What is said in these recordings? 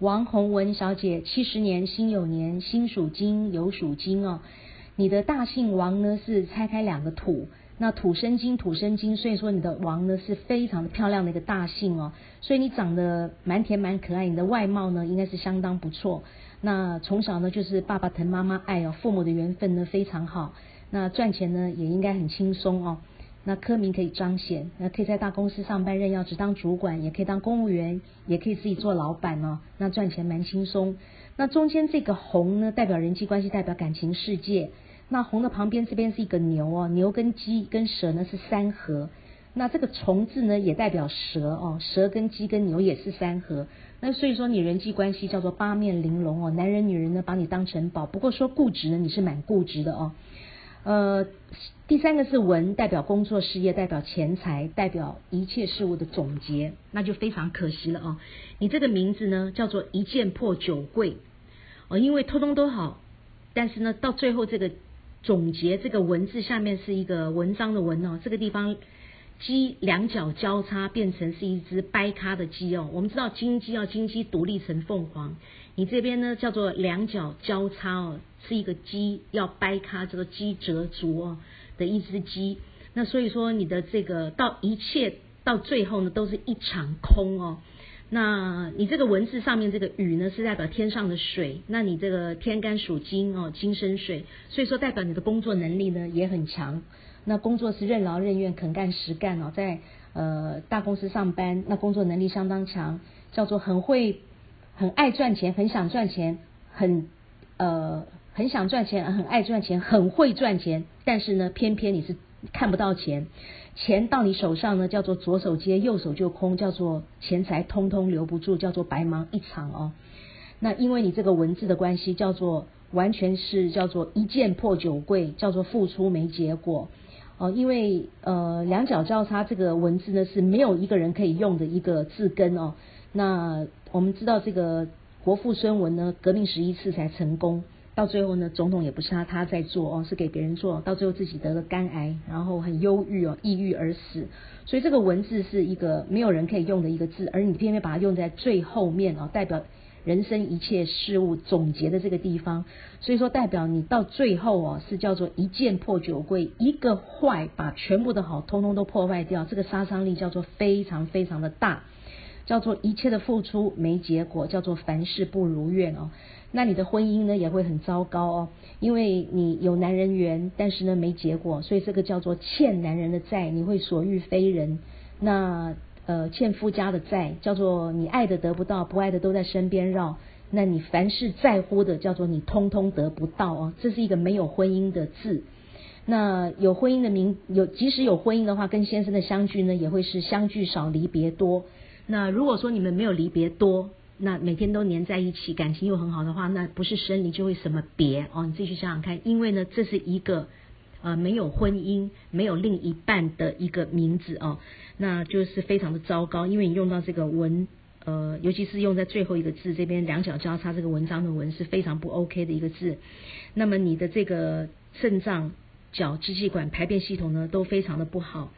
王洪文小姐，七十年辛酉年，辛属金，酉属金哦。你的大姓王呢是拆开两个土，那土生金，土生金，所以说你的王呢是非常的漂亮的一个大姓哦。所以你长得蛮甜蛮可爱，你的外貌呢应该是相当不错。那从小呢就是爸爸疼妈妈爱哦，父母的缘分呢非常好。那赚钱呢也应该很轻松哦。那科名可以彰显，那可以在大公司上班任要职当主管，也可以当公务员，也可以自己做老板哦。那赚钱蛮轻松。那中间这个红呢代表人际关系，代表感情世界。那红的旁边这边是一个牛哦，牛跟鸡跟蛇呢是三合。那这个虫字呢也代表蛇哦，蛇跟鸡跟牛也是三合。那所以说你人际关系叫做八面玲珑哦，男人女人呢把你当成宝。不过说固执呢，你是蛮固执的哦。呃，第三个是文，代表工作事业，代表钱财，代表一切事物的总结，那就非常可惜了哦。你这个名字呢叫做一件破九柜哦，因为通通都好，但是呢到最后这个。总结这个文字下面是一个文章的文哦，这个地方鸡两脚交叉变成是一只掰咖的鸡哦。我们知道金鸡要金鸡独立成凤凰，你这边呢叫做两脚交叉哦，是一个鸡要掰开，这个鸡折足哦的一只鸡。那所以说你的这个到一切到最后呢都是一场空哦。那你这个文字上面这个雨呢，是代表天上的水。那你这个天干属金哦，金生水，所以说代表你的工作能力呢也很强。那工作是任劳任怨、肯干实干哦，在呃大公司上班，那工作能力相当强，叫做很会、很爱赚钱、很想赚钱、很呃很想赚钱、很爱赚钱、很会赚钱。但是呢，偏偏你是看不到钱。钱到你手上呢，叫做左手接，右手就空，叫做钱财通通留不住，叫做白忙一场哦。那因为你这个文字的关系，叫做完全是叫做一件破九柜，叫做付出没结果哦。因为呃两脚交叉这个文字呢是没有一个人可以用的一个字根哦。那我们知道这个国父孙文呢，革命十一次才成功。到最后呢，总统也不是他他在做哦，是给别人做到最后自己得了肝癌，然后很忧郁哦，抑郁而死。所以这个文字是一个没有人可以用的一个字，而你偏偏把它用在最后面哦，代表人生一切事物总结的这个地方。所以说代表你到最后哦，是叫做一剑破九柜，一个坏把全部的好通通都破坏掉，这个杀伤力叫做非常非常的大，叫做一切的付出没结果，叫做凡事不如愿哦。那你的婚姻呢也会很糟糕哦，因为你有男人缘，但是呢没结果，所以这个叫做欠男人的债，你会所欲非人。那呃欠夫家的债，叫做你爱的得不到，不爱的都在身边绕。那你凡是在乎的，叫做你通通得不到哦。这是一个没有婚姻的字。那有婚姻的名有，即使有婚姻的话，跟先生的相聚呢，也会是相聚少，离别多。那如果说你们没有离别多。那每天都黏在一起，感情又很好的话，那不是生离就会什么别哦？你自己去想想看，因为呢，这是一个呃没有婚姻、没有另一半的一个名字哦，那就是非常的糟糕，因为你用到这个文呃，尤其是用在最后一个字这边两脚交叉这个文章的文是非常不 OK 的一个字，那么你的这个肾脏、脚、支气管、排便系统呢都非常的不好。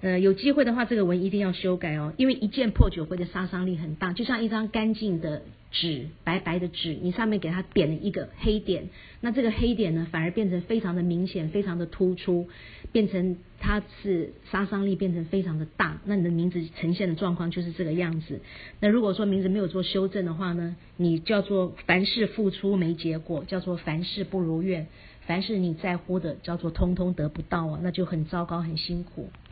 呃，有机会的话，这个文一定要修改哦，因为一件破酒灰的杀伤力很大，就像一张干净的纸，白白的纸，你上面给它点了一个黑点，那这个黑点呢，反而变成非常的明显，非常的突出，变成它是杀伤力变成非常的大，那你的名字呈现的状况就是这个样子。那如果说名字没有做修正的话呢，你叫做凡事付出没结果，叫做凡事不如愿，凡是你在乎的叫做通通得不到啊，那就很糟糕，很辛苦。